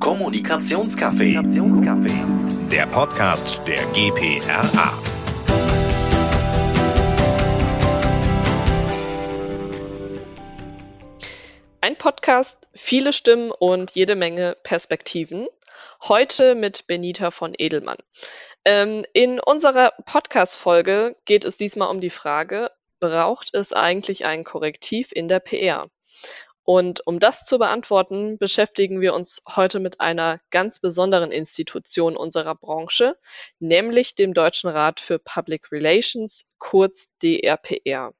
Kommunikationscafé. Der Podcast der GPRA. Ein Podcast, viele Stimmen und jede Menge Perspektiven. Heute mit Benita von Edelmann. Ähm, in unserer Podcast-Folge geht es diesmal um die Frage, braucht es eigentlich ein Korrektiv in der PR? Und um das zu beantworten, beschäftigen wir uns heute mit einer ganz besonderen Institution unserer Branche, nämlich dem Deutschen Rat für Public Relations, kurz DRPR.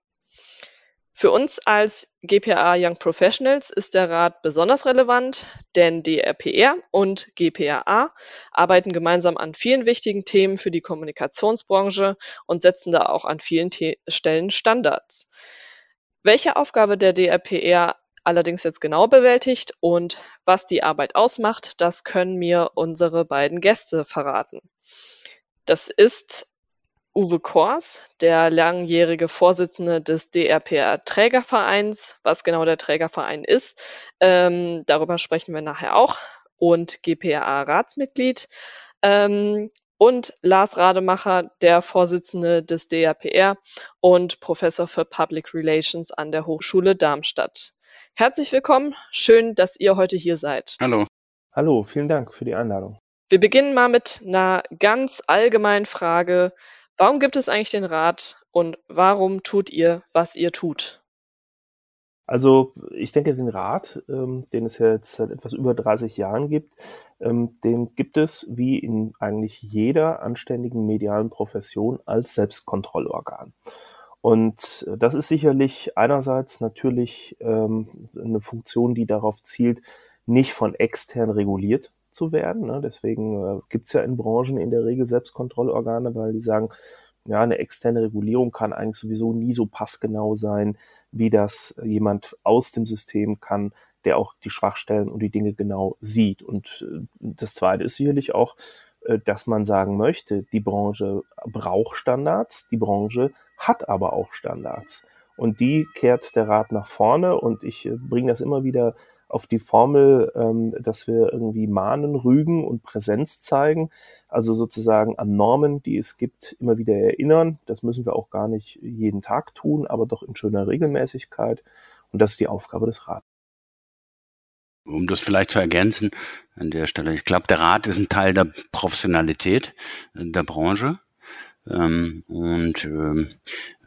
Für uns als GPA Young Professionals ist der Rat besonders relevant, denn DRPR und GPAA arbeiten gemeinsam an vielen wichtigen Themen für die Kommunikationsbranche und setzen da auch an vielen Stellen Standards. Welche Aufgabe der DRPR allerdings jetzt genau bewältigt und was die Arbeit ausmacht, das können mir unsere beiden Gäste verraten. Das ist Uwe Kors, der langjährige Vorsitzende des DRPR Trägervereins. Was genau der Trägerverein ist, ähm, darüber sprechen wir nachher auch. Und GPA Ratsmitglied. Ähm, und Lars Rademacher, der Vorsitzende des DRPR und Professor für Public Relations an der Hochschule Darmstadt. Herzlich willkommen, schön, dass ihr heute hier seid. Hallo. Hallo, vielen Dank für die Einladung. Wir beginnen mal mit einer ganz allgemeinen Frage. Warum gibt es eigentlich den Rat und warum tut ihr, was ihr tut? Also ich denke, den Rat, ähm, den es ja jetzt seit etwas über 30 Jahren gibt, ähm, den gibt es wie in eigentlich jeder anständigen medialen Profession als Selbstkontrollorgan. Und das ist sicherlich einerseits natürlich ähm, eine Funktion, die darauf zielt, nicht von extern reguliert zu werden. Ne? Deswegen äh, gibt es ja in Branchen in der Regel Selbstkontrollorgane, weil die sagen, ja, eine externe Regulierung kann eigentlich sowieso nie so passgenau sein, wie das jemand aus dem System kann, der auch die Schwachstellen und die Dinge genau sieht. Und äh, das Zweite ist sicherlich auch, äh, dass man sagen möchte, die Branche braucht Standards, die Branche hat aber auch Standards. Und die kehrt der Rat nach vorne und ich äh, bringe das immer wieder auf die Formel, ähm, dass wir irgendwie mahnen, rügen und Präsenz zeigen. Also sozusagen an Normen, die es gibt, immer wieder erinnern. Das müssen wir auch gar nicht jeden Tag tun, aber doch in schöner Regelmäßigkeit. Und das ist die Aufgabe des Rates. Um das vielleicht zu ergänzen an der Stelle, ich glaube, der Rat ist ein Teil der Professionalität der Branche. Ähm, und ähm,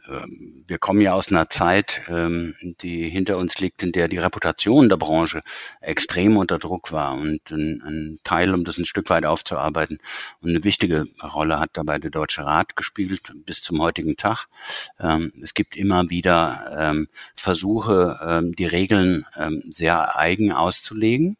ähm, wir kommen ja aus einer Zeit, ähm, die hinter uns liegt, in der die Reputation der Branche extrem unter Druck war und ein, Teil, um das ein Stück weit aufzuarbeiten. Und eine wichtige Rolle hat dabei der Deutsche Rat gespielt bis zum heutigen Tag. Ähm, es gibt immer wieder Versuche, die Regeln sehr eigen auszulegen.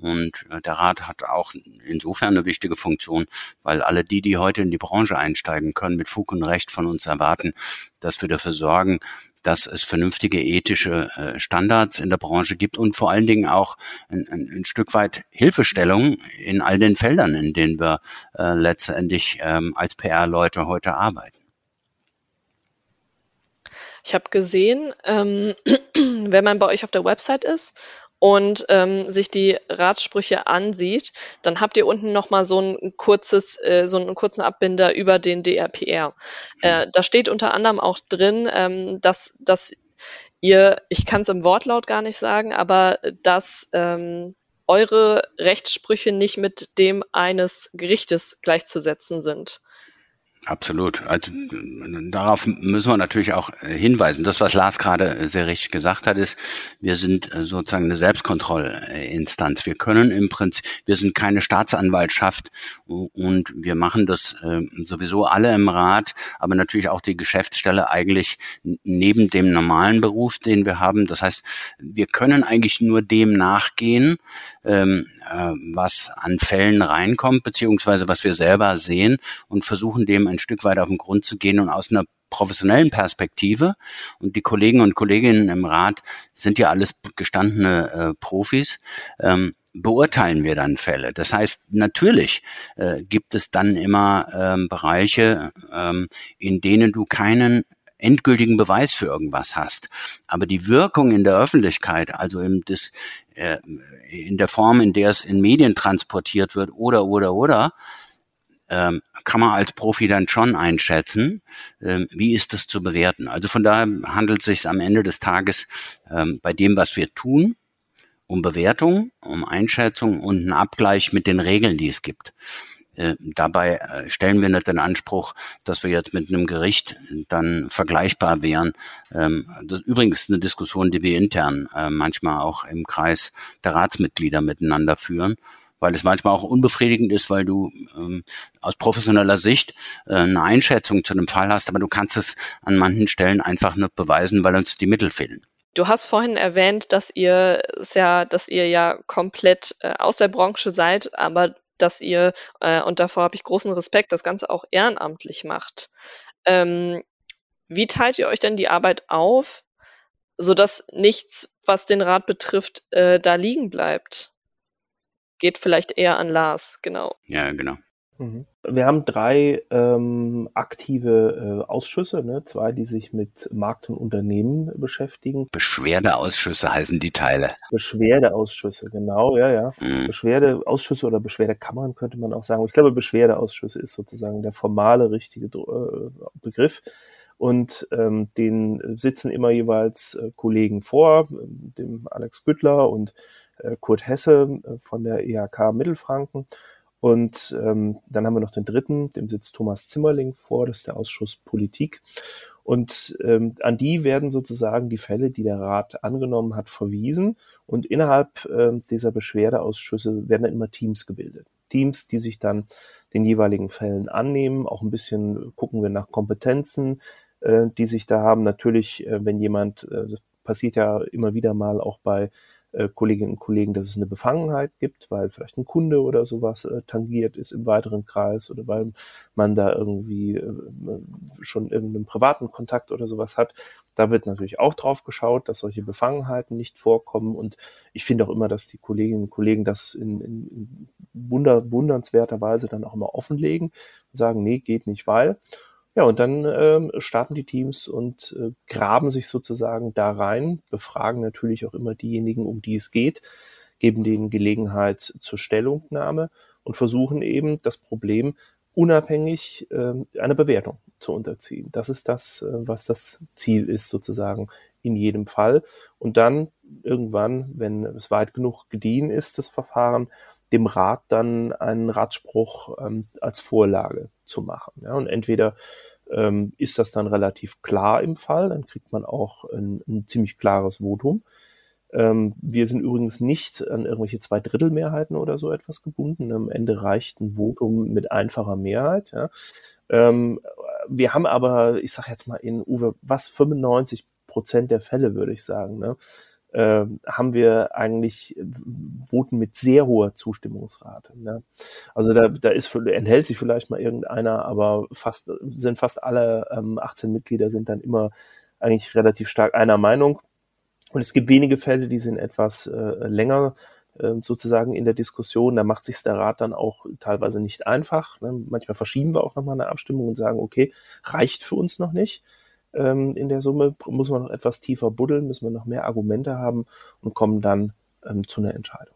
Und äh, der Rat hat auch insofern eine wichtige Funktion, weil alle die, die heute in die Branche einsteigen können, mit Fug und Recht von uns erwarten, dass wir dafür sorgen, dass es vernünftige ethische äh, Standards in der Branche gibt und vor allen Dingen auch ein, ein, ein Stück weit Hilfestellung in all den Feldern, in denen wir äh, letztendlich ähm, als PR-Leute heute arbeiten. Ich habe gesehen, ähm, wenn man bei euch auf der Website ist und ähm, sich die Ratssprüche ansieht, dann habt ihr unten nochmal so ein kurzes, äh, so einen kurzen Abbinder über den DRPR. Äh, da steht unter anderem auch drin, ähm, dass, dass ihr, ich kann es im Wortlaut gar nicht sagen, aber dass ähm, eure Rechtssprüche nicht mit dem eines Gerichtes gleichzusetzen sind. Absolut. Also darauf müssen wir natürlich auch äh, hinweisen. Das, was Lars gerade äh, sehr richtig gesagt hat, ist, wir sind äh, sozusagen eine Selbstkontrollinstanz. Wir können im Prinzip, wir sind keine Staatsanwaltschaft und wir machen das sowieso alle im Rat, aber natürlich auch die Geschäftsstelle eigentlich neben dem normalen Beruf, den wir haben. Das heißt, wir können eigentlich nur dem nachgehen, ähm, äh, was an Fällen reinkommt, beziehungsweise was wir selber sehen und versuchen dem ein Stück weit auf den Grund zu gehen und aus einer professionellen Perspektive und die Kollegen und Kolleginnen im Rat sind ja alles gestandene äh, Profis, ähm, beurteilen wir dann Fälle. Das heißt, natürlich äh, gibt es dann immer ähm, Bereiche, ähm, in denen du keinen endgültigen Beweis für irgendwas hast. Aber die Wirkung in der Öffentlichkeit, also im, das, äh, in der Form, in der es in Medien transportiert wird oder, oder, oder, ähm, kann man als Profi dann schon einschätzen, ähm, wie ist das zu bewerten. Also von daher handelt es sich am Ende des Tages ähm, bei dem, was wir tun, um Bewertung, um Einschätzung und einen Abgleich mit den Regeln, die es gibt. Äh, dabei äh, stellen wir nicht den Anspruch, dass wir jetzt mit einem Gericht dann vergleichbar wären. Ähm, das ist übrigens eine Diskussion, die wir intern äh, manchmal auch im Kreis der Ratsmitglieder miteinander führen weil es manchmal auch unbefriedigend ist, weil du ähm, aus professioneller Sicht äh, eine Einschätzung zu einem Fall hast, aber du kannst es an manchen Stellen einfach nicht beweisen, weil uns die Mittel fehlen. Du hast vorhin erwähnt, dass ihr ja, dass ihr ja komplett äh, aus der Branche seid, aber dass ihr, äh, und davor habe ich großen Respekt, das Ganze auch ehrenamtlich macht. Ähm, wie teilt ihr euch denn die Arbeit auf, sodass nichts, was den Rat betrifft, äh, da liegen bleibt? Geht vielleicht eher an Lars, genau. Ja, genau. Mhm. Wir haben drei ähm, aktive äh, Ausschüsse, ne? zwei, die sich mit Markt und Unternehmen beschäftigen. Beschwerdeausschüsse heißen die Teile. Beschwerdeausschüsse, genau, ja, ja. Mhm. Beschwerdeausschüsse oder Beschwerdekammern könnte man auch sagen. Ich glaube, Beschwerdeausschüsse ist sozusagen der formale, richtige äh, Begriff. Und ähm, den sitzen immer jeweils äh, Kollegen vor, dem Alex Güttler und äh, Kurt Hesse äh, von der IHK Mittelfranken. Und ähm, dann haben wir noch den dritten, dem sitzt Thomas Zimmerling vor, das ist der Ausschuss Politik. Und ähm, an die werden sozusagen die Fälle, die der Rat angenommen hat, verwiesen. Und innerhalb äh, dieser Beschwerdeausschüsse werden dann immer Teams gebildet. Teams, die sich dann den jeweiligen Fällen annehmen. Auch ein bisschen gucken wir nach Kompetenzen, äh, die sich da haben. Natürlich, äh, wenn jemand, äh, das passiert ja immer wieder mal auch bei äh, Kolleginnen und Kollegen, dass es eine Befangenheit gibt, weil vielleicht ein Kunde oder sowas äh, tangiert ist im weiteren Kreis oder weil man da irgendwie äh, schon irgendeinen privaten Kontakt oder sowas hat. Da wird natürlich auch drauf geschaut, dass solche Befangenheiten nicht vorkommen. Und ich finde auch immer, dass die Kolleginnen und Kollegen das in, in, in wunder, wundernswerter Weise dann auch immer offenlegen und sagen, nee, geht nicht, weil. Ja, und dann ähm, starten die Teams und äh, graben sich sozusagen da rein, befragen natürlich auch immer diejenigen, um die es geht, geben denen Gelegenheit zur Stellungnahme und versuchen eben das Problem unabhängig äh, einer Bewertung zu unterziehen. Das ist das, äh, was das Ziel ist sozusagen in jedem Fall. Und dann irgendwann, wenn es weit genug gediehen ist, das Verfahren, dem Rat dann einen Ratspruch ähm, als Vorlage zu machen. Ja, und entweder ähm, ist das dann relativ klar im Fall, dann kriegt man auch ein, ein ziemlich klares Votum. Ähm, wir sind übrigens nicht an irgendwelche Zweidrittelmehrheiten oder so etwas gebunden. Am Ende reicht ein Votum mit einfacher Mehrheit. Ja. Ähm, wir haben aber, ich sage jetzt mal in Uwe, was 95 Prozent der Fälle, würde ich sagen, ne, äh, haben wir eigentlich äh, Voten mit sehr hoher Zustimmungsrate. Ne? Also da, da ist, enthält sich vielleicht mal irgendeiner, aber fast sind fast alle ähm, 18 Mitglieder sind dann immer eigentlich relativ stark einer Meinung. Und es gibt wenige Fälle, die sind etwas äh, länger äh, sozusagen in der Diskussion. Da macht sich der Rat dann auch teilweise nicht einfach. Ne? Manchmal verschieben wir auch nochmal eine Abstimmung und sagen, okay, reicht für uns noch nicht ähm, in der Summe, muss man noch etwas tiefer buddeln, müssen wir noch mehr Argumente haben und kommen dann ähm, zu einer Entscheidung.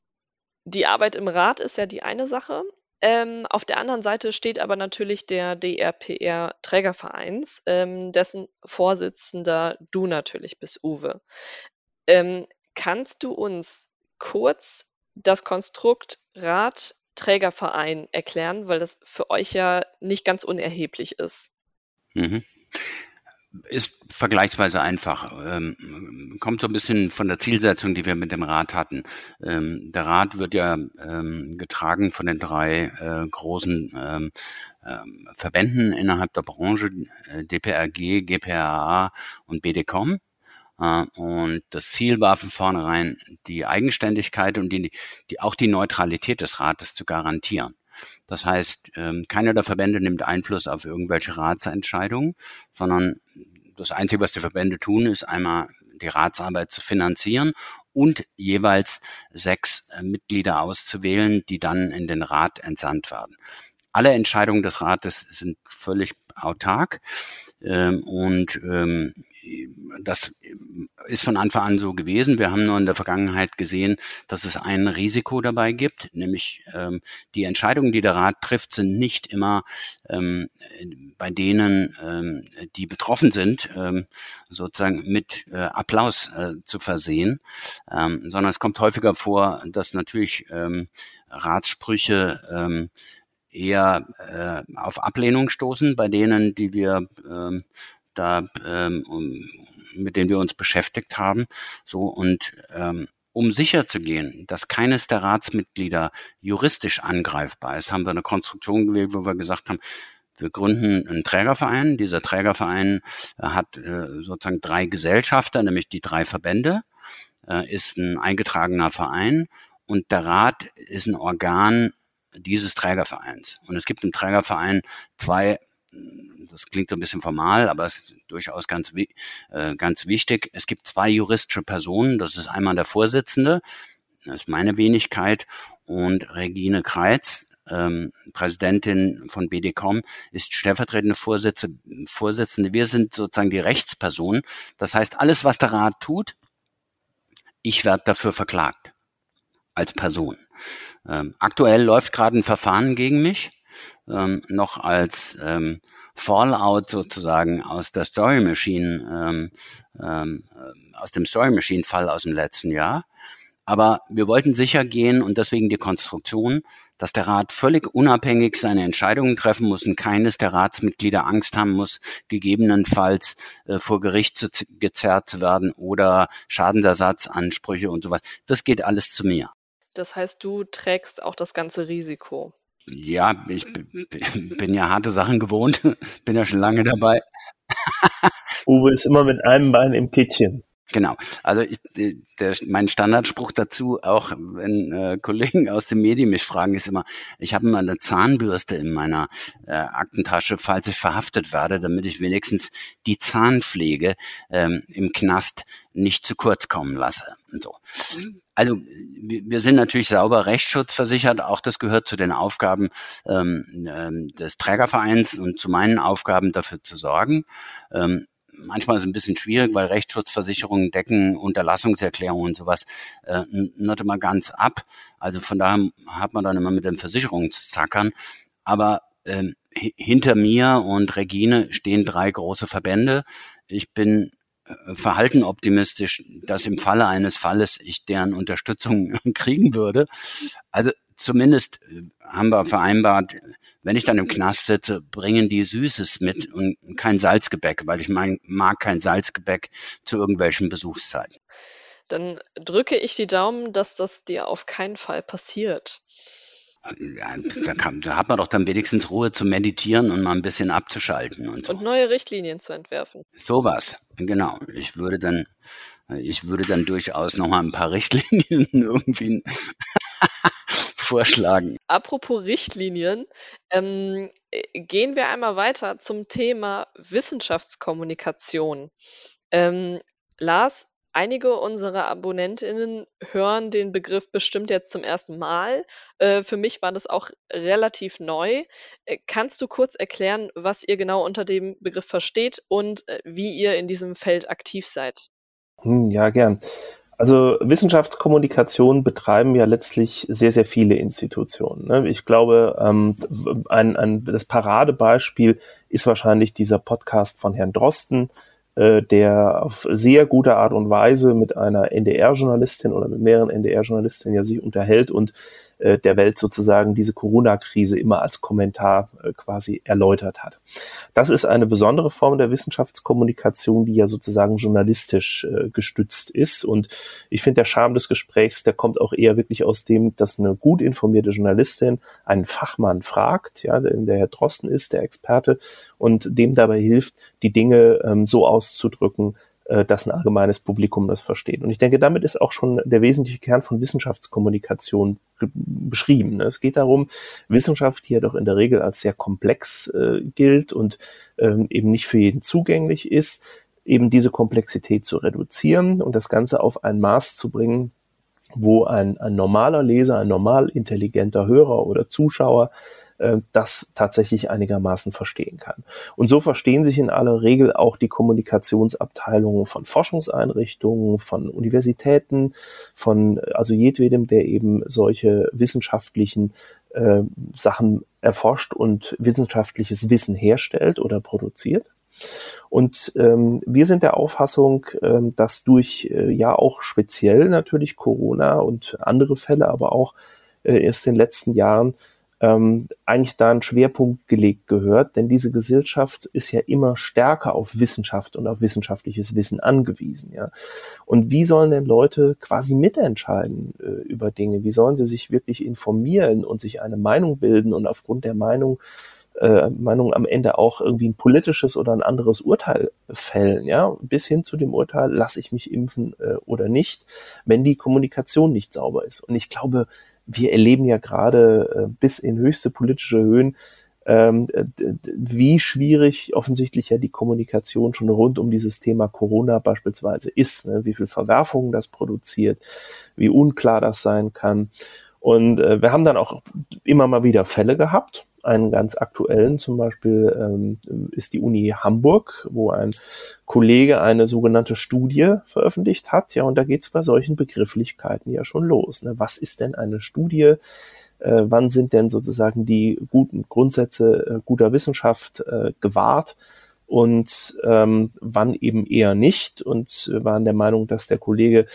Die Arbeit im Rat ist ja die eine Sache. Ähm, auf der anderen Seite steht aber natürlich der DRPR Trägervereins, ähm, dessen Vorsitzender du natürlich bist, Uwe. Ähm, kannst du uns kurz das Konstrukt Rat Trägerverein erklären, weil das für euch ja nicht ganz unerheblich ist? Mhm ist vergleichsweise einfach. Ähm, kommt so ein bisschen von der Zielsetzung, die wir mit dem Rat hatten. Ähm, der Rat wird ja ähm, getragen von den drei äh, großen ähm, ähm, Verbänden innerhalb der Branche, äh, DPRG, GPRA und BDCOM. Äh, und das Ziel war von vornherein, die Eigenständigkeit und die, die, auch die Neutralität des Rates zu garantieren. Das heißt, ähm, keiner der Verbände nimmt Einfluss auf irgendwelche Ratsentscheidungen, sondern das Einzige, was die Verbände tun, ist einmal die Ratsarbeit zu finanzieren und jeweils sechs äh, Mitglieder auszuwählen, die dann in den Rat entsandt werden. Alle Entscheidungen des Rates sind völlig autark. Ähm, und ähm, das ist von Anfang an so gewesen. Wir haben nur in der Vergangenheit gesehen, dass es ein Risiko dabei gibt, nämlich ähm, die Entscheidungen, die der Rat trifft, sind nicht immer ähm, bei denen, ähm, die betroffen sind, ähm, sozusagen mit äh, Applaus äh, zu versehen, ähm, sondern es kommt häufiger vor, dass natürlich ähm, Ratssprüche ähm, eher äh, auf Ablehnung stoßen bei denen, die wir ähm, da ähm, mit denen wir uns beschäftigt haben. So und ähm, um sicher zu gehen, dass keines der Ratsmitglieder juristisch angreifbar ist, haben wir eine Konstruktion gewählt, wo wir gesagt haben, wir gründen einen Trägerverein. Dieser Trägerverein äh, hat äh, sozusagen drei Gesellschafter, nämlich die drei Verbände, äh, ist ein eingetragener Verein und der Rat ist ein Organ dieses Trägervereins. Und es gibt im Trägerverein zwei das klingt so ein bisschen formal, aber es ist durchaus ganz, äh, ganz wichtig. Es gibt zwei juristische Personen. Das ist einmal der Vorsitzende, das ist meine Wenigkeit, und Regine Kreitz, ähm, Präsidentin von BDCom, ist stellvertretende Vorsitzende. Wir sind sozusagen die Rechtspersonen. Das heißt, alles, was der Rat tut, ich werde dafür verklagt als Person. Ähm, aktuell läuft gerade ein Verfahren gegen mich, ähm, noch als ähm, Fallout sozusagen aus der Story Machine, ähm, ähm, aus dem Story Machine Fall aus dem letzten Jahr. Aber wir wollten sicher gehen und deswegen die Konstruktion, dass der Rat völlig unabhängig seine Entscheidungen treffen muss und keines der Ratsmitglieder Angst haben muss, gegebenenfalls äh, vor Gericht zu, gezerrt zu werden oder Schadensersatzansprüche und sowas. Das geht alles zu mir. Das heißt, du trägst auch das ganze Risiko. Ja, ich bin ja harte Sachen gewohnt, bin ja schon lange dabei. Uwe ist immer mit einem Bein im Kittchen. Genau. Also ich, der, mein Standardspruch dazu, auch wenn äh, Kollegen aus den Medien mich fragen, ist immer, ich habe immer eine Zahnbürste in meiner äh, Aktentasche, falls ich verhaftet werde, damit ich wenigstens die Zahnpflege ähm, im Knast nicht zu kurz kommen lasse. Und so. Also wir sind natürlich sauber rechtsschutzversichert. Auch das gehört zu den Aufgaben ähm, ähm, des Trägervereins und zu meinen Aufgaben dafür zu sorgen. Ähm, manchmal ist es ein bisschen schwierig, weil Rechtsschutzversicherungen decken Unterlassungserklärungen und sowas äh, nicht immer ganz ab. Also von daher hat man dann immer mit den Versicherungen zu zackern. Aber ähm, hinter mir und Regine stehen drei große Verbände. Ich bin äh, verhalten optimistisch, dass im Falle eines Falles ich deren Unterstützung kriegen würde. Also zumindest äh, haben wir vereinbart, wenn ich dann im Knast sitze, bringen die Süßes mit und kein Salzgebäck, weil ich mein, mag kein Salzgebäck zu irgendwelchen Besuchszeiten. Dann drücke ich die Daumen, dass das dir auf keinen Fall passiert. Ja, da, kann, da, hat man doch dann wenigstens Ruhe zu meditieren und mal ein bisschen abzuschalten und so. Und neue Richtlinien zu entwerfen. Sowas, genau. Ich würde dann, ich würde dann durchaus noch mal ein paar Richtlinien irgendwie vorschlagen. Apropos Richtlinien, ähm, äh, gehen wir einmal weiter zum Thema Wissenschaftskommunikation. Ähm, Lars, einige unserer Abonnentinnen hören den Begriff bestimmt jetzt zum ersten Mal. Äh, für mich war das auch relativ neu. Äh, kannst du kurz erklären, was ihr genau unter dem Begriff versteht und äh, wie ihr in diesem Feld aktiv seid? Hm, ja, gern. Also Wissenschaftskommunikation betreiben ja letztlich sehr, sehr viele Institutionen. Ne? Ich glaube, ähm, ein, ein, das Paradebeispiel ist wahrscheinlich dieser Podcast von Herrn Drosten, äh, der auf sehr gute Art und Weise mit einer NDR-Journalistin oder mit mehreren NDR-Journalistinnen ja sich unterhält und äh, der Welt sozusagen diese Corona-Krise immer als Kommentar äh, quasi erläutert hat. Das ist eine besondere Form der Wissenschaftskommunikation, die ja sozusagen journalistisch äh, gestützt ist. Und ich finde, der Charme des Gesprächs, der kommt auch eher wirklich aus dem, dass eine gut informierte Journalistin einen Fachmann fragt, ja, der Herr Drosten ist, der Experte, und dem dabei hilft, die Dinge ähm, so auszudrücken, äh, dass ein allgemeines Publikum das versteht. Und ich denke, damit ist auch schon der wesentliche Kern von Wissenschaftskommunikation beschrieben. Ne? Es geht darum, Wissenschaft, die ja doch in der Regel als sehr komplex äh, gilt und ähm, eben nicht für jeden zugänglich ist, eben diese Komplexität zu reduzieren und das Ganze auf ein Maß zu bringen, wo ein, ein normaler Leser, ein normal intelligenter Hörer oder Zuschauer äh, das tatsächlich einigermaßen verstehen kann. Und so verstehen sich in aller Regel auch die Kommunikationsabteilungen von Forschungseinrichtungen, von Universitäten, von also jedwedem, der eben solche wissenschaftlichen äh, Sachen erforscht und wissenschaftliches Wissen herstellt oder produziert. Und ähm, wir sind der Auffassung, ähm, dass durch äh, ja auch speziell natürlich Corona und andere Fälle, aber auch äh, erst in den letzten Jahren ähm, eigentlich da ein Schwerpunkt gelegt gehört, denn diese Gesellschaft ist ja immer stärker auf Wissenschaft und auf wissenschaftliches Wissen angewiesen. Ja. Und wie sollen denn Leute quasi mitentscheiden äh, über Dinge? Wie sollen sie sich wirklich informieren und sich eine Meinung bilden und aufgrund der Meinung äh, Meinung am Ende auch irgendwie ein politisches oder ein anderes Urteil fällen, ja, bis hin zu dem Urteil, lasse ich mich impfen äh, oder nicht, wenn die Kommunikation nicht sauber ist. Und ich glaube, wir erleben ja gerade äh, bis in höchste politische Höhen, ähm, wie schwierig offensichtlich ja die Kommunikation schon rund um dieses Thema Corona beispielsweise ist, ne? wie viel Verwerfungen das produziert, wie unklar das sein kann. Und äh, wir haben dann auch immer mal wieder Fälle gehabt, einen ganz aktuellen zum Beispiel ähm, ist die Uni Hamburg, wo ein Kollege eine sogenannte Studie veröffentlicht hat. Ja, und da geht es bei solchen Begrifflichkeiten ja schon los. Ne? Was ist denn eine Studie? Äh, wann sind denn sozusagen die guten Grundsätze äh, guter Wissenschaft äh, gewahrt? Und ähm, wann eben eher nicht? Und äh, waren der Meinung, dass der Kollege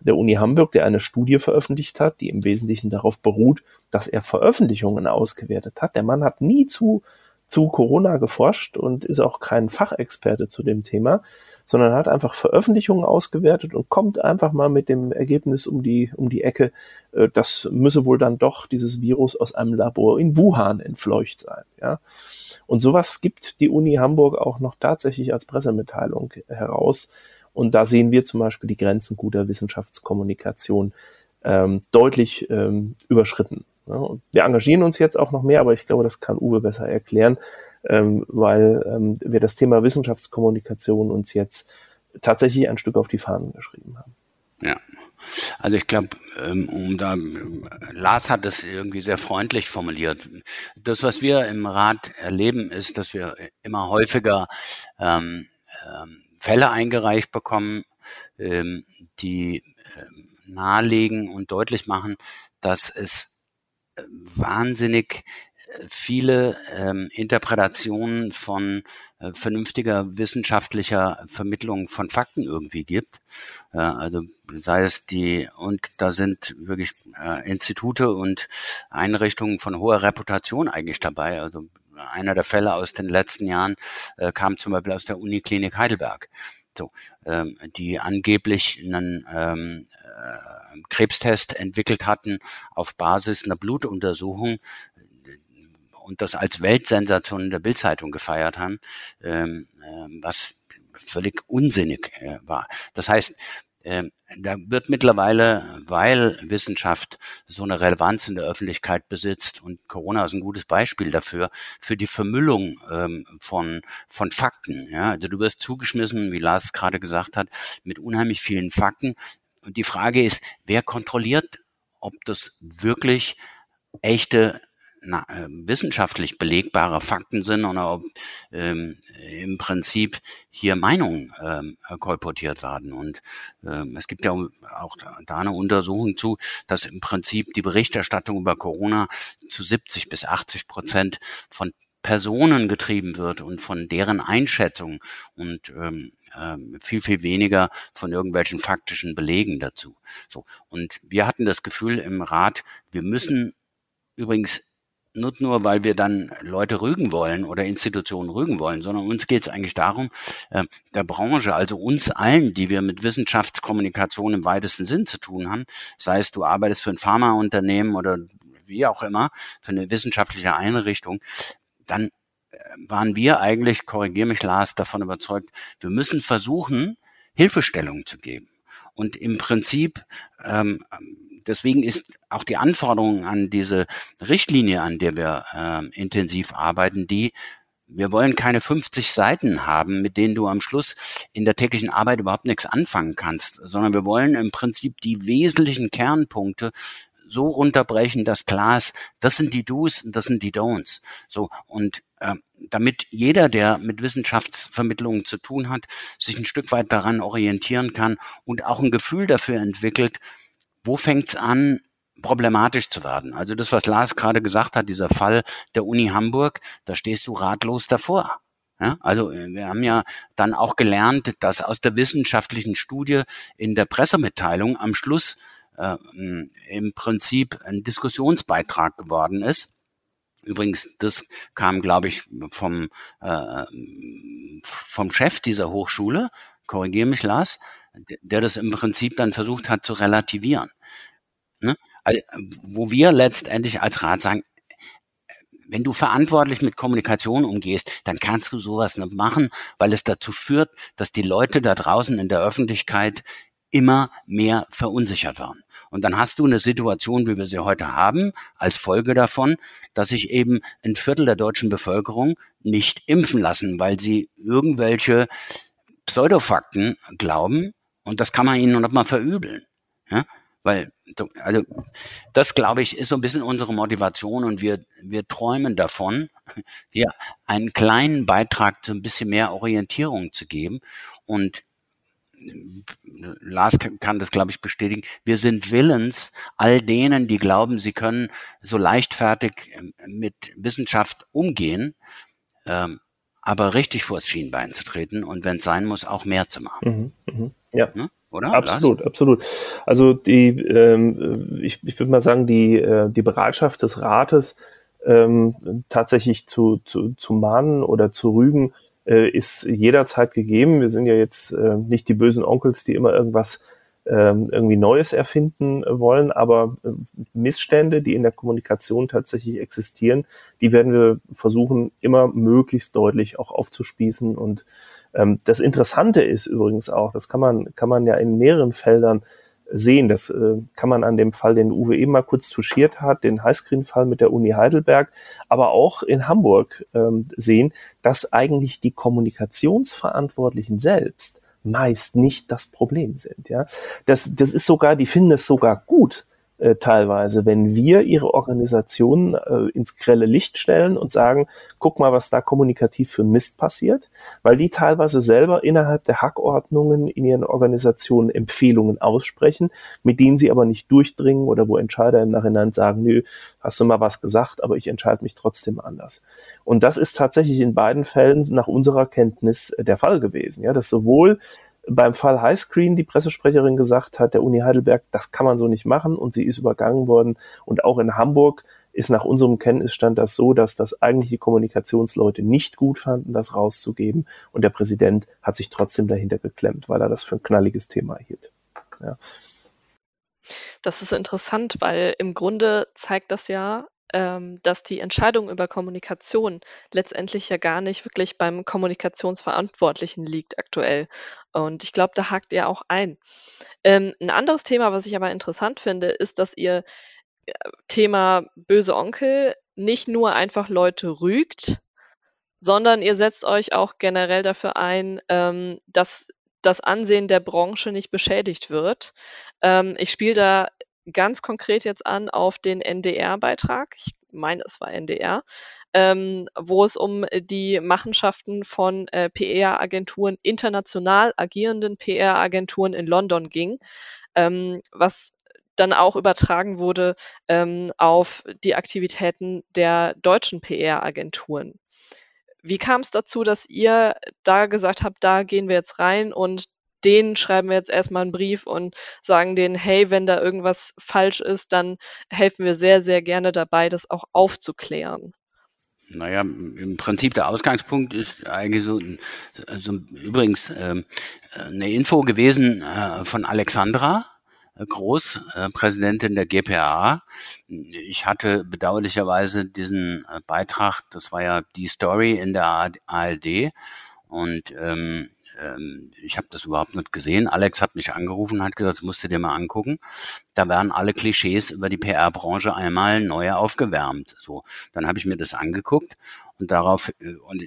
der Uni Hamburg, der eine Studie veröffentlicht hat, die im Wesentlichen darauf beruht, dass er Veröffentlichungen ausgewertet hat. Der Mann hat nie zu, zu Corona geforscht und ist auch kein Fachexperte zu dem Thema, sondern hat einfach Veröffentlichungen ausgewertet und kommt einfach mal mit dem Ergebnis um die, um die Ecke, äh, das müsse wohl dann doch dieses Virus aus einem Labor in Wuhan entfleucht sein, ja. Und sowas gibt die Uni Hamburg auch noch tatsächlich als Pressemitteilung heraus. Und da sehen wir zum Beispiel die Grenzen guter Wissenschaftskommunikation ähm, deutlich ähm, überschritten. Ja, wir engagieren uns jetzt auch noch mehr, aber ich glaube, das kann Uwe besser erklären, ähm, weil ähm, wir das Thema Wissenschaftskommunikation uns jetzt tatsächlich ein Stück auf die Fahnen geschrieben haben. Ja. Also ich glaube, ähm, um da Lars hat es irgendwie sehr freundlich formuliert. Das, was wir im Rat erleben, ist, dass wir immer häufiger ähm, ähm, Fälle eingereicht bekommen, ähm, die ähm, nahelegen und deutlich machen, dass es äh, wahnsinnig äh, viele ähm, Interpretationen von äh, vernünftiger wissenschaftlicher Vermittlung von Fakten irgendwie gibt. Äh, also sei es die, und da sind wirklich äh, Institute und Einrichtungen von hoher Reputation eigentlich dabei. Also einer der Fälle aus den letzten Jahren äh, kam zum Beispiel aus der Uniklinik Heidelberg, so, ähm, die angeblich einen ähm, äh, Krebstest entwickelt hatten auf Basis einer Blutuntersuchung und das als Weltsensation in der Bildzeitung gefeiert haben, ähm, äh, was völlig unsinnig äh, war. Das heißt, da wird mittlerweile, weil Wissenschaft so eine Relevanz in der Öffentlichkeit besitzt und Corona ist ein gutes Beispiel dafür, für die Vermüllung ähm, von, von Fakten. Ja? Also du wirst zugeschmissen, wie Lars gerade gesagt hat, mit unheimlich vielen Fakten. Und die Frage ist, wer kontrolliert, ob das wirklich echte na, äh, wissenschaftlich belegbare Fakten sind oder ob ähm, im Prinzip hier Meinungen ähm, kolportiert werden. Und ähm, es gibt ja auch da eine Untersuchung zu, dass im Prinzip die Berichterstattung über Corona zu 70 bis 80 Prozent von Personen getrieben wird und von deren Einschätzung und ähm, ähm, viel, viel weniger von irgendwelchen faktischen Belegen dazu. So. Und wir hatten das Gefühl im Rat, wir müssen übrigens nicht nur, weil wir dann Leute rügen wollen oder Institutionen rügen wollen, sondern uns geht es eigentlich darum, äh, der Branche, also uns allen, die wir mit Wissenschaftskommunikation im weitesten Sinn zu tun haben, sei es du arbeitest für ein Pharmaunternehmen oder wie auch immer, für eine wissenschaftliche Einrichtung, dann äh, waren wir eigentlich, korrigier mich Lars, davon überzeugt, wir müssen versuchen, Hilfestellung zu geben. Und im Prinzip ähm, deswegen ist auch die Anforderung an diese Richtlinie, an der wir äh, intensiv arbeiten, die wir wollen keine 50 Seiten haben, mit denen du am Schluss in der täglichen Arbeit überhaupt nichts anfangen kannst, sondern wir wollen im Prinzip die wesentlichen Kernpunkte so runterbrechen, dass klar ist, das sind die Do's und das sind die Don'ts. So und äh, damit jeder, der mit Wissenschaftsvermittlungen zu tun hat, sich ein Stück weit daran orientieren kann und auch ein Gefühl dafür entwickelt, wo fängt's an, problematisch zu werden. Also das, was Lars gerade gesagt hat, dieser Fall der Uni Hamburg, da stehst du ratlos davor. Ja, also äh, wir haben ja dann auch gelernt, dass aus der wissenschaftlichen Studie in der Pressemitteilung am Schluss äh, im Prinzip ein Diskussionsbeitrag geworden ist. Übrigens, das kam, glaube ich, vom, äh, vom Chef dieser Hochschule, korrigiere mich, Lars, der das im Prinzip dann versucht hat zu relativieren. Ne? Also, wo wir letztendlich als Rat sagen, wenn du verantwortlich mit Kommunikation umgehst, dann kannst du sowas nicht machen, weil es dazu führt, dass die Leute da draußen in der Öffentlichkeit immer mehr verunsichert werden. Und dann hast du eine Situation, wie wir sie heute haben, als Folge davon, dass sich eben ein Viertel der deutschen Bevölkerung nicht impfen lassen, weil sie irgendwelche Pseudofakten glauben. Und das kann man ihnen noch mal verübeln. Ja? Weil, also, das glaube ich, ist so ein bisschen unsere Motivation und wir, wir träumen davon, hier einen kleinen Beitrag zu ein bisschen mehr Orientierung zu geben. Und Lars kann das, glaube ich, bestätigen. Wir sind willens, all denen, die glauben, sie können so leichtfertig ähm, mit Wissenschaft umgehen, ähm, aber richtig vors Schienbein zu treten und wenn es sein muss, auch mehr zu machen. Mhm, mh. Ja. Ne? Oder? Absolut, Lars? absolut. Also die, ähm, ich, ich würde mal sagen, die, äh, die Bereitschaft des Rates, ähm, tatsächlich zu, zu, zu mahnen oder zu rügen, äh, ist jederzeit gegeben. Wir sind ja jetzt äh, nicht die bösen Onkels, die immer irgendwas irgendwie Neues erfinden wollen, aber äh, Missstände, die in der Kommunikation tatsächlich existieren, die werden wir versuchen, immer möglichst deutlich auch aufzuspießen. Und ähm, das Interessante ist übrigens auch, das kann man, kann man ja in mehreren Feldern sehen. Das äh, kann man an dem Fall, den Uwe eben mal kurz touchiert hat, den Highscreen-Fall mit der Uni Heidelberg, aber auch in Hamburg ähm, sehen, dass eigentlich die Kommunikationsverantwortlichen selbst meist nicht das Problem sind. Ja, das, das ist sogar, die finden es sogar gut, äh, teilweise, wenn wir ihre Organisation äh, ins grelle Licht stellen und sagen, guck mal, was da kommunikativ für Mist passiert, weil die teilweise selber innerhalb der Hackordnungen in ihren Organisationen Empfehlungen aussprechen, mit denen sie aber nicht durchdringen oder wo Entscheider im Nachhinein sagen, nö, hast du mal was gesagt, aber ich entscheide mich trotzdem anders. Und das ist tatsächlich in beiden Fällen nach unserer Kenntnis der Fall gewesen, ja, dass sowohl beim Fall Highscreen die Pressesprecherin gesagt hat, der Uni Heidelberg, das kann man so nicht machen und sie ist übergangen worden. Und auch in Hamburg ist nach unserem Kenntnisstand das so, dass das eigentlich die Kommunikationsleute nicht gut fanden, das rauszugeben. Und der Präsident hat sich trotzdem dahinter geklemmt, weil er das für ein knalliges Thema hielt. Ja. Das ist interessant, weil im Grunde zeigt das ja, ähm, dass die Entscheidung über Kommunikation letztendlich ja gar nicht wirklich beim Kommunikationsverantwortlichen liegt aktuell. Und ich glaube, da hakt ihr auch ein. Ähm, 'n anderes Thema, was ich aber interessant finde, ist, dass ihr äh, Thema böse Onkel nicht nur einfach Leute rügt, sondern ihr setzt euch auch generell dafür ein, ähm, dass das Ansehen der Branche nicht beschädigt wird. Ähm, ich spiele da ganz konkret jetzt an auf den NDR-Beitrag. Ich meine, es war NDR, ähm, wo es um die Machenschaften von äh, PR-Agenturen, international agierenden PR-Agenturen in London ging, ähm, was dann auch übertragen wurde ähm, auf die Aktivitäten der deutschen PR-Agenturen. Wie kam es dazu, dass ihr da gesagt habt, da gehen wir jetzt rein und denen schreiben wir jetzt erstmal einen Brief und sagen denen, hey, wenn da irgendwas falsch ist, dann helfen wir sehr, sehr gerne dabei, das auch aufzuklären. Naja, im Prinzip der Ausgangspunkt ist eigentlich so, also übrigens äh, eine Info gewesen äh, von Alexandra äh, Groß, äh, Präsidentin der GPA. Ich hatte bedauerlicherweise diesen äh, Beitrag, das war ja die Story in der ARD und ähm, ähm, ich habe das überhaupt nicht gesehen. Alex hat mich angerufen hat gesagt, das musst du dir mal angucken. Da werden alle Klischees über die PR-Branche einmal neu aufgewärmt. So, dann habe ich mir das angeguckt und darauf äh, und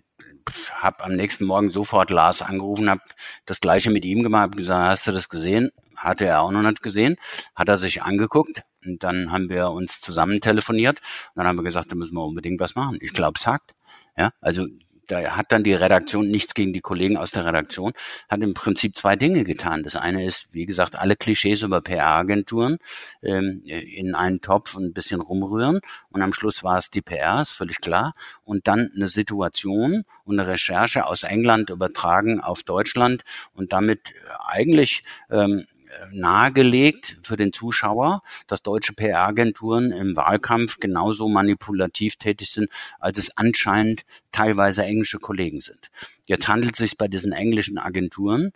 habe am nächsten Morgen sofort Lars angerufen, habe das gleiche mit ihm gemacht, hab gesagt, hast du das gesehen? Hatte er auch noch nicht gesehen, hat er sich angeguckt und dann haben wir uns zusammen telefoniert und dann haben wir gesagt, da müssen wir unbedingt was machen. Ich glaube, es hakt. Ja, also da hat dann die Redaktion nichts gegen die Kollegen aus der Redaktion, hat im Prinzip zwei Dinge getan. Das eine ist, wie gesagt, alle Klischees über PR-Agenturen ähm, in einen Topf und ein bisschen rumrühren. Und am Schluss war es die PR, ist völlig klar. Und dann eine Situation und eine Recherche aus England übertragen auf Deutschland und damit eigentlich ähm, nahegelegt für den Zuschauer, dass deutsche PR-Agenturen im Wahlkampf genauso manipulativ tätig sind, als es anscheinend teilweise englische Kollegen sind. Jetzt handelt es sich bei diesen englischen Agenturen,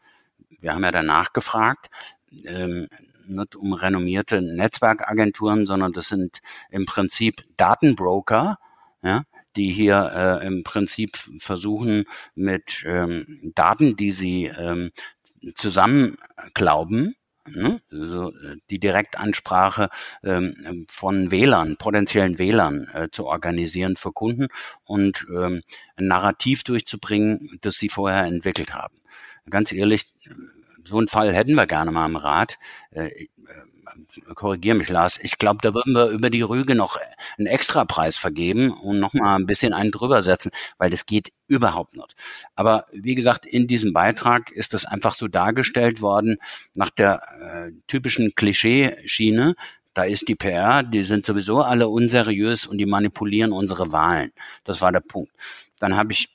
wir haben ja danach gefragt, ähm, nicht um renommierte Netzwerkagenturen, sondern das sind im Prinzip Datenbroker, ja, die hier äh, im Prinzip versuchen mit ähm, Daten, die sie ähm, zusammen glauben, Ne? Also die Direktansprache ähm, von Wählern, potenziellen Wählern äh, zu organisieren für Kunden und ähm, ein Narrativ durchzubringen, das sie vorher entwickelt haben. Ganz ehrlich, so einen Fall hätten wir gerne mal im Rat. Äh, korrigiere mich, Lars, ich glaube, da würden wir über die Rüge noch einen Extrapreis vergeben und noch mal ein bisschen einen drüber setzen, weil das geht überhaupt nicht. Aber wie gesagt, in diesem Beitrag ist das einfach so dargestellt worden nach der äh, typischen Klischeeschiene. Da ist die PR, die sind sowieso alle unseriös und die manipulieren unsere Wahlen. Das war der Punkt. Dann habe ich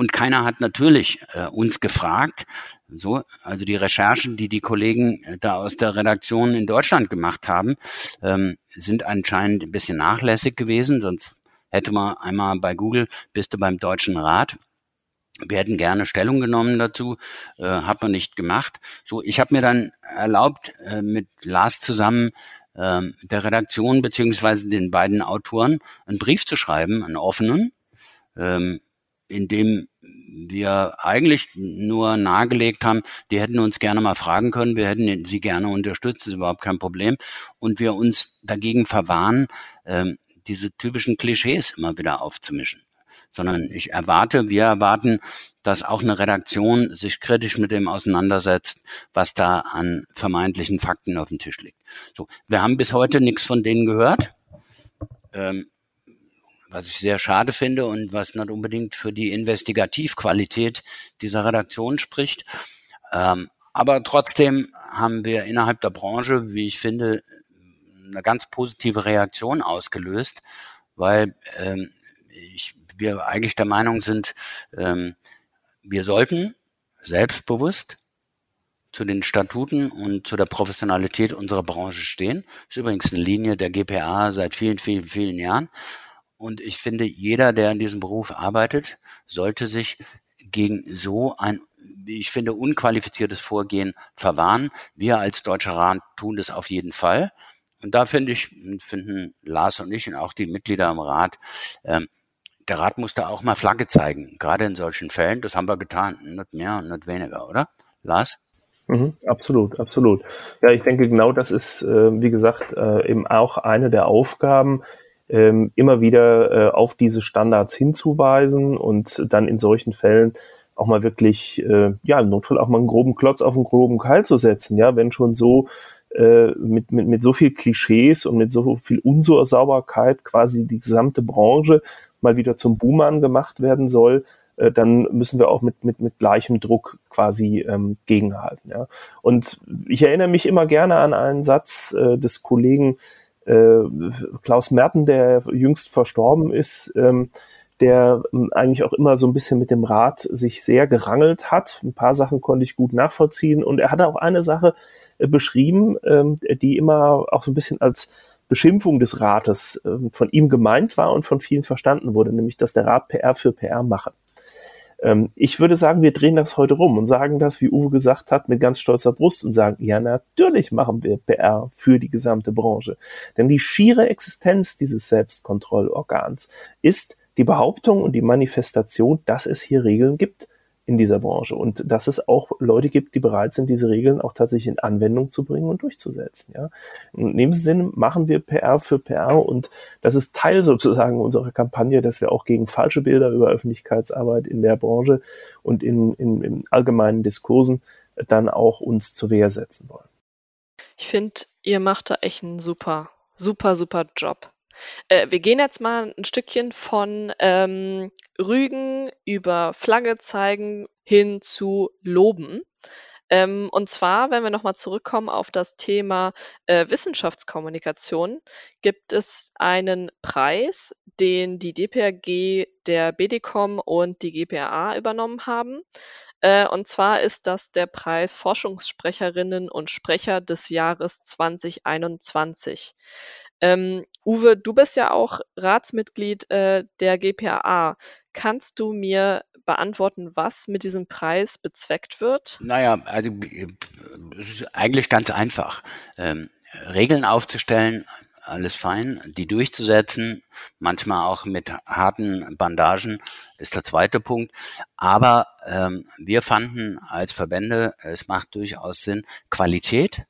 und keiner hat natürlich äh, uns gefragt. So, also die Recherchen, die die Kollegen äh, da aus der Redaktion in Deutschland gemacht haben, ähm, sind anscheinend ein bisschen nachlässig gewesen. Sonst hätte man einmal bei Google, bist du beim Deutschen Rat. Wir hätten gerne Stellung genommen dazu, äh, hat man nicht gemacht. So, ich habe mir dann erlaubt, äh, mit Lars zusammen äh, der Redaktion beziehungsweise den beiden Autoren einen Brief zu schreiben, einen offenen, ähm, in dem wir eigentlich nur nahegelegt haben, die hätten uns gerne mal fragen können, wir hätten sie gerne unterstützt, ist überhaupt kein Problem. Und wir uns dagegen verwahren, ähm, diese typischen Klischees immer wieder aufzumischen. Sondern ich erwarte, wir erwarten, dass auch eine Redaktion sich kritisch mit dem auseinandersetzt, was da an vermeintlichen Fakten auf dem Tisch liegt. So, wir haben bis heute nichts von denen gehört. Ähm, was ich sehr schade finde und was nicht unbedingt für die Investigativqualität dieser Redaktion spricht. Ähm, aber trotzdem haben wir innerhalb der Branche, wie ich finde, eine ganz positive Reaktion ausgelöst, weil ähm, ich, wir eigentlich der Meinung sind, ähm, wir sollten selbstbewusst zu den Statuten und zu der Professionalität unserer Branche stehen. Das ist übrigens eine Linie der GPA seit vielen, vielen, vielen Jahren. Und ich finde, jeder, der in diesem Beruf arbeitet, sollte sich gegen so ein, ich finde, unqualifiziertes Vorgehen verwahren. Wir als Deutscher Rat tun das auf jeden Fall. Und da finde ich, finden Lars und ich und auch die Mitglieder im Rat, ähm, der Rat muss da auch mal Flagge zeigen, gerade in solchen Fällen. Das haben wir getan, nicht mehr und nicht weniger, oder? Lars? Mhm, absolut, absolut. Ja, ich denke, genau das ist, äh, wie gesagt, äh, eben auch eine der Aufgaben, ähm, immer wieder äh, auf diese Standards hinzuweisen und dann in solchen Fällen auch mal wirklich, äh, ja, im Notfall auch mal einen groben Klotz auf einen groben Keil zu setzen, ja, wenn schon so äh, mit, mit, mit so viel Klischees und mit so viel Unsauberkeit quasi die gesamte Branche mal wieder zum Buhmann gemacht werden soll, äh, dann müssen wir auch mit, mit, mit gleichem Druck quasi ähm, gegenhalten. Ja. Und ich erinnere mich immer gerne an einen Satz äh, des Kollegen äh, Klaus Merten, der jüngst verstorben ist, ähm, der ähm, eigentlich auch immer so ein bisschen mit dem Rat sich sehr gerangelt hat. Ein paar Sachen konnte ich gut nachvollziehen und er hatte auch eine Sache äh, beschrieben, ähm, die immer auch so ein bisschen als Beschimpfung des Rates ähm, von ihm gemeint war und von vielen verstanden wurde, nämlich dass der Rat PR für PR mache. Ähm, ich würde sagen, wir drehen das heute rum und sagen das, wie Uwe gesagt hat, mit ganz stolzer Brust und sagen, ja, natürlich machen wir PR für die gesamte Branche. Denn die schiere Existenz dieses Selbstkontrollorgans ist die Behauptung und die Manifestation, dass es hier Regeln gibt in dieser Branche und dass es auch Leute gibt, die bereit sind, diese Regeln auch tatsächlich in Anwendung zu bringen und durchzusetzen. Ja. in dem Sinne machen wir PR für PR und das ist Teil sozusagen unserer Kampagne, dass wir auch gegen falsche Bilder über Öffentlichkeitsarbeit in der Branche und in, in, in allgemeinen Diskursen dann auch uns zur Wehr setzen wollen. Ich finde, ihr macht da echt einen super, super, super Job. Äh, wir gehen jetzt mal ein Stückchen von ähm, Rügen über Flagge zeigen hin zu Loben. Ähm, und zwar, wenn wir nochmal zurückkommen auf das Thema äh, Wissenschaftskommunikation, gibt es einen Preis, den die DPRG, der BDCom und die GPRA übernommen haben. Äh, und zwar ist das der Preis Forschungssprecherinnen und Sprecher des Jahres 2021. Ähm, Uwe, du bist ja auch Ratsmitglied äh, der GPAA. Kannst du mir beantworten, was mit diesem Preis bezweckt wird? Naja, also es ist eigentlich ganz einfach. Ähm, Regeln aufzustellen, alles fein. Die durchzusetzen, manchmal auch mit harten Bandagen, ist der zweite Punkt. Aber ähm, wir fanden als Verbände, es macht durchaus Sinn, Qualität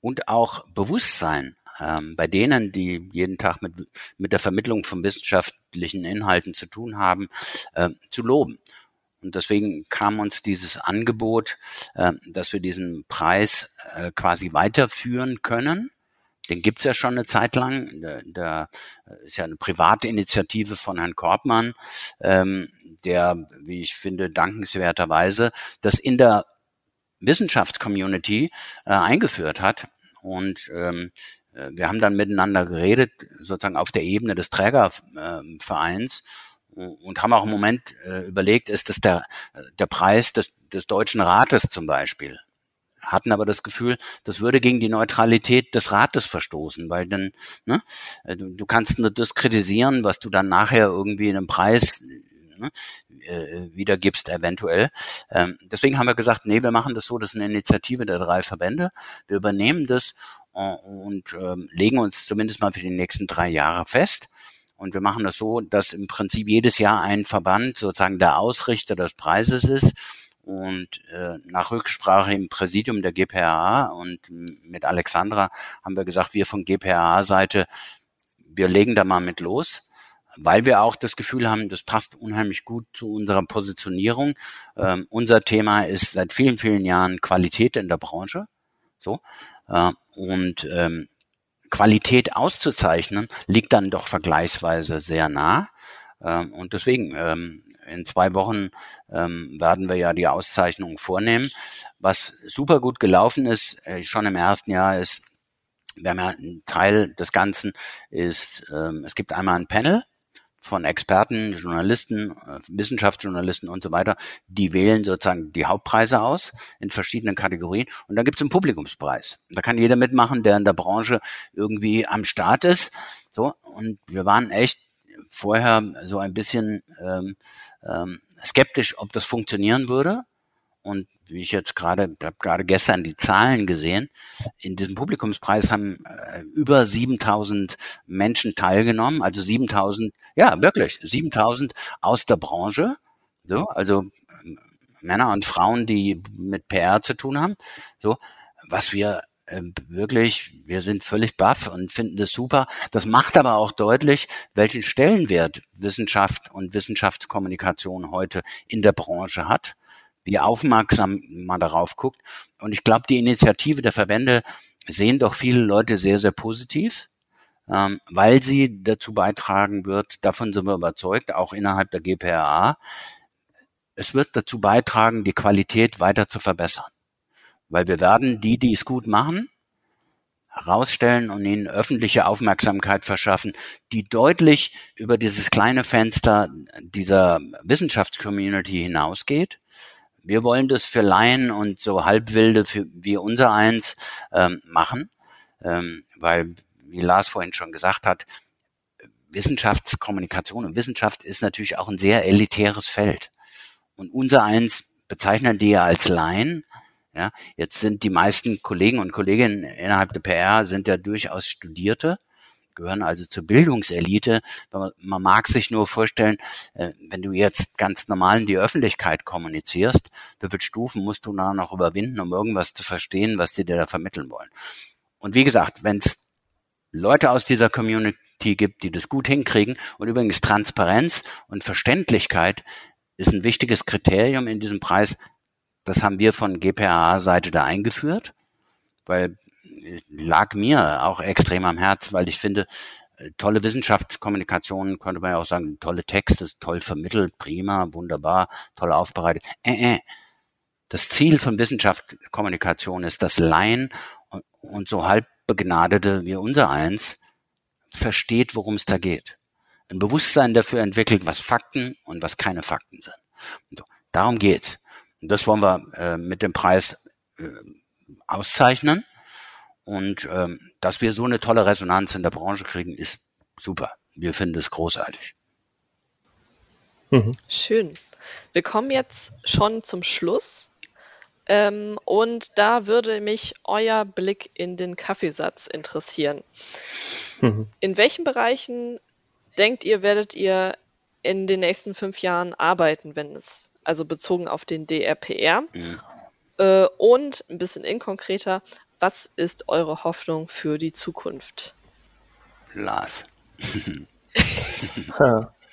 und auch Bewusstsein ähm, bei denen, die jeden Tag mit, mit der Vermittlung von wissenschaftlichen Inhalten zu tun haben, äh, zu loben. Und deswegen kam uns dieses Angebot, äh, dass wir diesen Preis äh, quasi weiterführen können. Den gibt's ja schon eine Zeit lang. Da, da ist ja eine private Initiative von Herrn Korbmann, ähm, der, wie ich finde, dankenswerterweise das in der Wissenschaftscommunity äh, eingeführt hat. Und ähm, äh, wir haben dann miteinander geredet, sozusagen auf der Ebene des Trägervereins und haben auch im Moment äh, überlegt, ist das der, der Preis des, des Deutschen Rates zum Beispiel? Hatten aber das Gefühl, das würde gegen die Neutralität des Rates verstoßen, weil dann, ne, äh, du, du kannst nur das kritisieren, was du dann nachher irgendwie in einem Preis ne, äh, wiedergibst, eventuell. Ähm, deswegen haben wir gesagt, nee, wir machen das so, das ist eine Initiative der drei Verbände. Wir übernehmen das äh, und ähm, legen uns zumindest mal für die nächsten drei Jahre fest. Und wir machen das so, dass im Prinzip jedes Jahr ein Verband sozusagen der Ausrichter des Preises ist. Und äh, nach Rücksprache im Präsidium der GPRA und mit Alexandra haben wir gesagt, wir von GPRA-Seite, wir legen da mal mit los, weil wir auch das Gefühl haben, das passt unheimlich gut zu unserer Positionierung. Ähm, unser Thema ist seit vielen, vielen Jahren Qualität in der Branche. So. Äh, und ähm, Qualität auszuzeichnen, liegt dann doch vergleichsweise sehr nah. Ähm, und deswegen, ähm, in zwei Wochen ähm, werden wir ja die Auszeichnung vornehmen. Was super gut gelaufen ist, äh, schon im ersten Jahr ist, wir haben ja ein Teil des Ganzen ist, ähm, es gibt einmal ein Panel, von Experten, Journalisten, äh, Wissenschaftsjournalisten und so weiter, die wählen sozusagen die Hauptpreise aus in verschiedenen Kategorien und dann gibt es einen Publikumspreis. Da kann jeder mitmachen, der in der Branche irgendwie am Start ist. So und wir waren echt vorher so ein bisschen ähm, ähm, skeptisch, ob das funktionieren würde. Und wie ich jetzt gerade, habe gerade gestern die Zahlen gesehen, in diesem Publikumspreis haben äh, über 7000 Menschen teilgenommen, also 7000, ja wirklich, 7000 aus der Branche, so, also äh, Männer und Frauen, die mit PR zu tun haben, so, was wir äh, wirklich, wir sind völlig baff und finden das super. Das macht aber auch deutlich, welchen Stellenwert Wissenschaft und Wissenschaftskommunikation heute in der Branche hat wie aufmerksam man darauf guckt. Und ich glaube, die Initiative der Verbände sehen doch viele Leute sehr, sehr positiv, ähm, weil sie dazu beitragen wird, davon sind wir überzeugt, auch innerhalb der GPRA, es wird dazu beitragen, die Qualität weiter zu verbessern. Weil wir werden die, die es gut machen, herausstellen und ihnen öffentliche Aufmerksamkeit verschaffen, die deutlich über dieses kleine Fenster dieser Wissenschaftscommunity hinausgeht wir wollen das für Laien und so Halbwilde für, wie unser eins ähm, machen, ähm, weil, wie Lars vorhin schon gesagt hat, Wissenschaftskommunikation und Wissenschaft ist natürlich auch ein sehr elitäres Feld. Und unser eins bezeichnen die ja als Laien. Ja, jetzt sind die meisten Kollegen und Kolleginnen innerhalb der PR sind ja durchaus Studierte. Gehören also zur Bildungselite. Man mag sich nur vorstellen, äh, wenn du jetzt ganz normal in die Öffentlichkeit kommunizierst, wie viele Stufen musst du da noch überwinden, um irgendwas zu verstehen, was die dir da vermitteln wollen. Und wie gesagt, wenn es Leute aus dieser Community gibt, die das gut hinkriegen, und übrigens Transparenz und Verständlichkeit ist ein wichtiges Kriterium in diesem Preis. Das haben wir von GPA-Seite da eingeführt, weil lag mir auch extrem am Herz, weil ich finde, äh, tolle Wissenschaftskommunikation, könnte man ja auch sagen, tolle Texte, toll vermittelt, prima, wunderbar, toll aufbereitet. Äh, äh. Das Ziel von Wissenschaftskommunikation ist, dass Laien und, und so halb Begnadete wie unser eins versteht, worum es da geht. Ein Bewusstsein dafür entwickelt, was Fakten und was keine Fakten sind. So, darum geht's. Und das wollen wir äh, mit dem Preis äh, auszeichnen. Und ähm, dass wir so eine tolle Resonanz in der Branche kriegen, ist super. Wir finden es großartig. Mhm. Schön. Wir kommen jetzt schon zum Schluss. Ähm, und da würde mich euer Blick in den Kaffeesatz interessieren. Mhm. In welchen Bereichen denkt ihr, werdet ihr in den nächsten fünf Jahren arbeiten, wenn es, also bezogen auf den DRPR? Mhm. Äh, und ein bisschen inkonkreter, was ist eure Hoffnung für die Zukunft? Lars.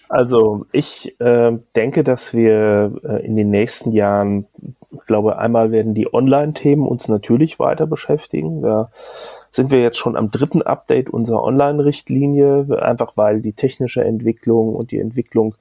also ich äh, denke, dass wir äh, in den nächsten Jahren, ich glaube, einmal werden die Online-Themen uns natürlich weiter beschäftigen. Da sind wir jetzt schon am dritten Update unserer Online-Richtlinie, einfach weil die technische Entwicklung und die Entwicklung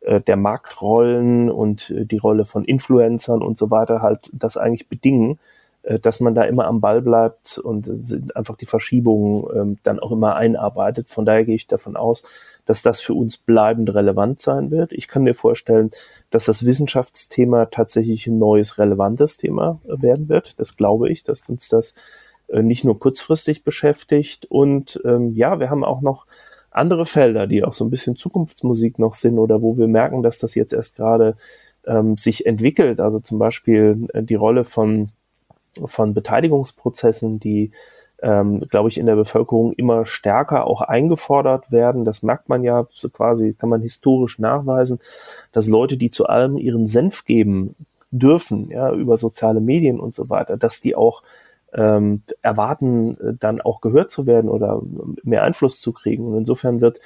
äh, der Marktrollen und äh, die Rolle von Influencern und so weiter halt das eigentlich bedingen, äh, dass man da immer am Ball bleibt und einfach die Verschiebungen ähm, dann auch immer einarbeitet. Von daher gehe ich davon aus, dass das für uns bleibend relevant sein wird. Ich kann mir vorstellen, dass das Wissenschaftsthema tatsächlich ein neues, relevantes Thema äh, werden wird. Das glaube ich, dass uns das äh, nicht nur kurzfristig beschäftigt. Und ähm, ja, wir haben auch noch andere Felder, die auch so ein bisschen Zukunftsmusik noch sind oder wo wir merken, dass das jetzt erst gerade ähm, sich entwickelt. Also zum Beispiel äh, die Rolle von von Beteiligungsprozessen, die, ähm, glaube ich, in der Bevölkerung immer stärker auch eingefordert werden. Das merkt man ja so quasi, kann man historisch nachweisen, dass Leute, die zu allem ihren Senf geben dürfen, ja, über soziale Medien und so weiter, dass die auch ähm, erwarten, dann auch gehört zu werden oder mehr Einfluss zu kriegen. Und insofern wird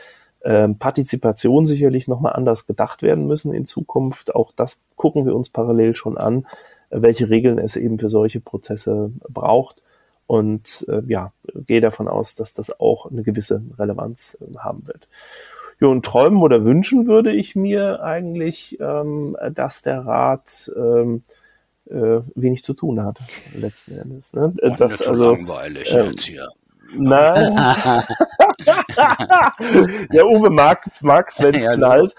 ähm, Partizipation sicherlich nochmal anders gedacht werden müssen in Zukunft. Auch das gucken wir uns parallel schon an welche Regeln es eben für solche Prozesse braucht. Und äh, ja, gehe davon aus, dass das auch eine gewisse Relevanz äh, haben wird. Ja, und träumen oder wünschen würde ich mir eigentlich, ähm, dass der Rat ähm, äh, wenig zu tun hat, letzten Endes. Ne? Das, also, langweilig ähm, jetzt hier. Nein. ja, Uwe mag mag's, wenn es ja, knallt.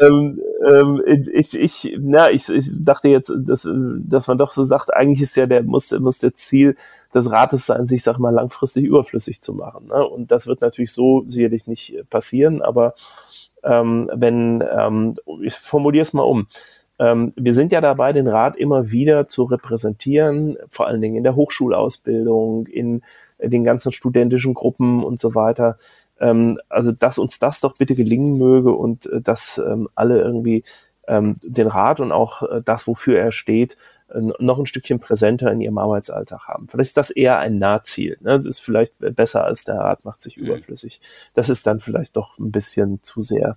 Ähm, ähm, ich, ich, na, ich, ich dachte jetzt, dass, dass man doch so sagt, eigentlich ist ja der, muss, muss der Ziel des Rates sein, sich, sag mal, langfristig überflüssig zu machen. Ne? Und das wird natürlich so sicherlich nicht passieren, aber ähm, wenn, ähm, ich formuliere es mal um, ähm, wir sind ja dabei, den Rat immer wieder zu repräsentieren, vor allen Dingen in der Hochschulausbildung, in den ganzen studentischen Gruppen und so weiter. Ähm, also, dass uns das doch bitte gelingen möge und äh, dass ähm, alle irgendwie ähm, den Rat und auch äh, das, wofür er steht, äh, noch ein Stückchen präsenter in ihrem Arbeitsalltag haben. Vielleicht ist das eher ein Nahziel. Ne? Das ist vielleicht besser als der Rat macht sich mhm. überflüssig. Das ist dann vielleicht doch ein bisschen zu sehr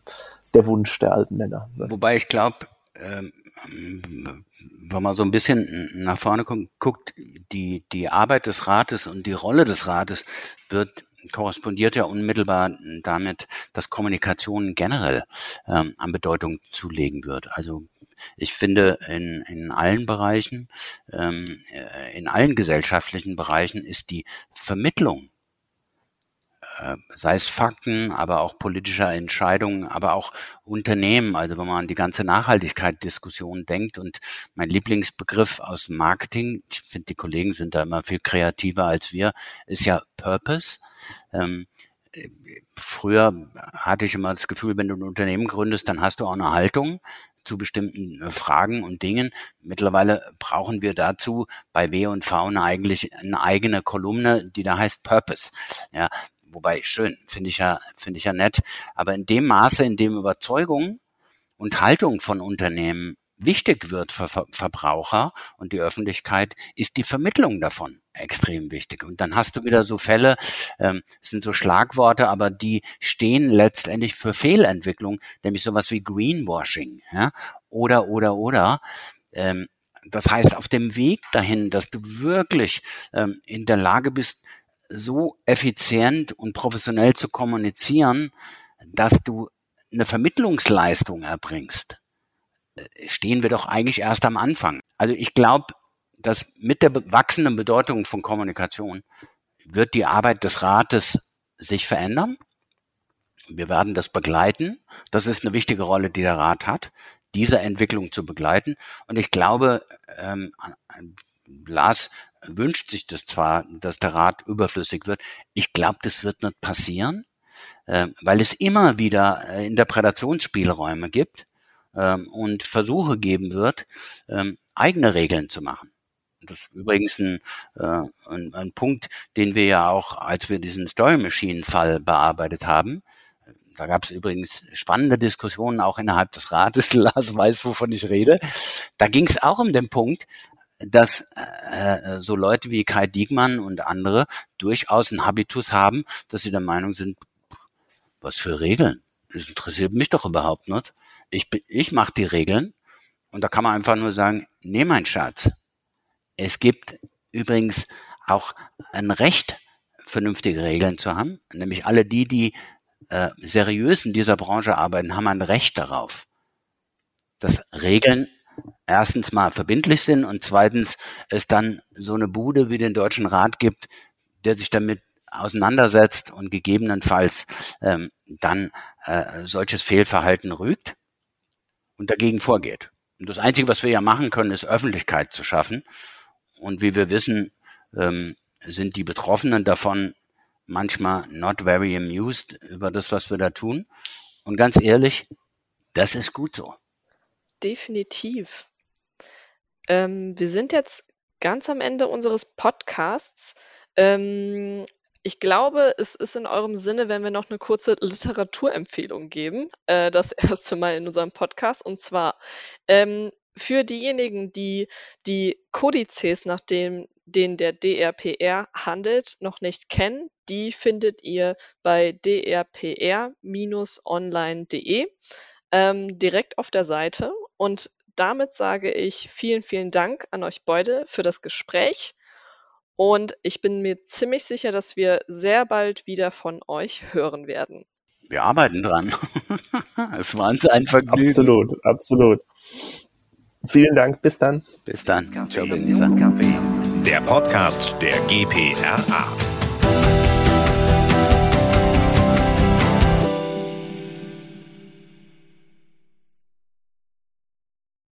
der Wunsch der alten Männer. Ne? Wobei ich glaube, ähm, wenn man so ein bisschen nach vorne guckt, die, die Arbeit des Rates und die Rolle des Rates wird korrespondiert ja unmittelbar damit, dass Kommunikation generell ähm, an Bedeutung zulegen wird. Also ich finde, in, in allen Bereichen, ähm, äh, in allen gesellschaftlichen Bereichen ist die Vermittlung sei es Fakten, aber auch politische Entscheidungen, aber auch Unternehmen. Also wenn man an die ganze Nachhaltigkeit-Diskussion denkt und mein Lieblingsbegriff aus Marketing, ich finde, die Kollegen sind da immer viel kreativer als wir, ist ja Purpose. Ähm, früher hatte ich immer das Gefühl, wenn du ein Unternehmen gründest, dann hast du auch eine Haltung zu bestimmten äh, Fragen und Dingen. Mittlerweile brauchen wir dazu bei W und V eine, eigentlich eine eigene Kolumne, die da heißt Purpose. Ja, wobei schön, finde ich ja, finde ich ja nett, aber in dem Maße, in dem Überzeugung und Haltung von Unternehmen wichtig wird für Verbraucher und die Öffentlichkeit, ist die Vermittlung davon extrem wichtig. Und dann hast du wieder so Fälle, ähm, sind so Schlagworte, aber die stehen letztendlich für Fehlentwicklung, nämlich sowas wie Greenwashing, ja, oder, oder, oder. Ähm, das heißt, auf dem Weg dahin, dass du wirklich ähm, in der Lage bist, so effizient und professionell zu kommunizieren, dass du eine Vermittlungsleistung erbringst, äh, stehen wir doch eigentlich erst am Anfang. Also ich glaube, dass mit der wachsenden Bedeutung von Kommunikation wird die Arbeit des Rates sich verändern. Wir werden das begleiten. Das ist eine wichtige Rolle, die der Rat hat, diese Entwicklung zu begleiten. Und ich glaube, ähm, Lars wünscht sich das zwar, dass der Rat überflüssig wird. Ich glaube, das wird nicht passieren, äh, weil es immer wieder äh, Interpretationsspielräume gibt äh, und Versuche geben wird, ähm, eigene Regeln zu machen. Das ist übrigens ein, äh, ein, ein Punkt, den wir ja auch, als wir diesen Story Machine Fall bearbeitet haben, da gab es übrigens spannende Diskussionen auch innerhalb des Rates. Lars weiß, wovon ich rede. Da ging es auch um den Punkt, dass äh, so Leute wie Kai Diekmann und andere durchaus einen Habitus haben, dass sie der Meinung sind, was für Regeln? Das interessiert mich doch überhaupt nicht. Ich, ich mache die Regeln und da kann man einfach nur sagen, nee, mein Schatz. Es gibt übrigens auch ein Recht, vernünftige Regeln zu haben. Nämlich alle die, die äh, seriös in dieser Branche arbeiten, haben ein Recht darauf, dass Regeln erstens mal verbindlich sind und zweitens es dann so eine Bude wie den Deutschen Rat gibt, der sich damit auseinandersetzt und gegebenenfalls ähm, dann äh, solches Fehlverhalten rügt und dagegen vorgeht. Und das Einzige, was wir ja machen können, ist Öffentlichkeit zu schaffen. Und wie wir wissen, ähm, sind die Betroffenen davon manchmal not very amused über das, was wir da tun. Und ganz ehrlich, das ist gut so. Definitiv. Ähm, wir sind jetzt ganz am Ende unseres Podcasts. Ähm, ich glaube, es ist in eurem Sinne, wenn wir noch eine kurze Literaturempfehlung geben, äh, das erste Mal in unserem Podcast. Und zwar ähm, für diejenigen, die die Kodizes, nach dem, denen der DRPR handelt, noch nicht kennen, die findet ihr bei drpr-online.de ähm, direkt auf der Seite. Und damit sage ich vielen, vielen Dank an euch beide für das Gespräch. Und ich bin mir ziemlich sicher, dass wir sehr bald wieder von euch hören werden. Wir arbeiten dran. es war uns ein Vergnügen. Absolut, absolut. Vielen Dank. Bis dann. Bis dann. Ciao, Der Podcast der GPRA.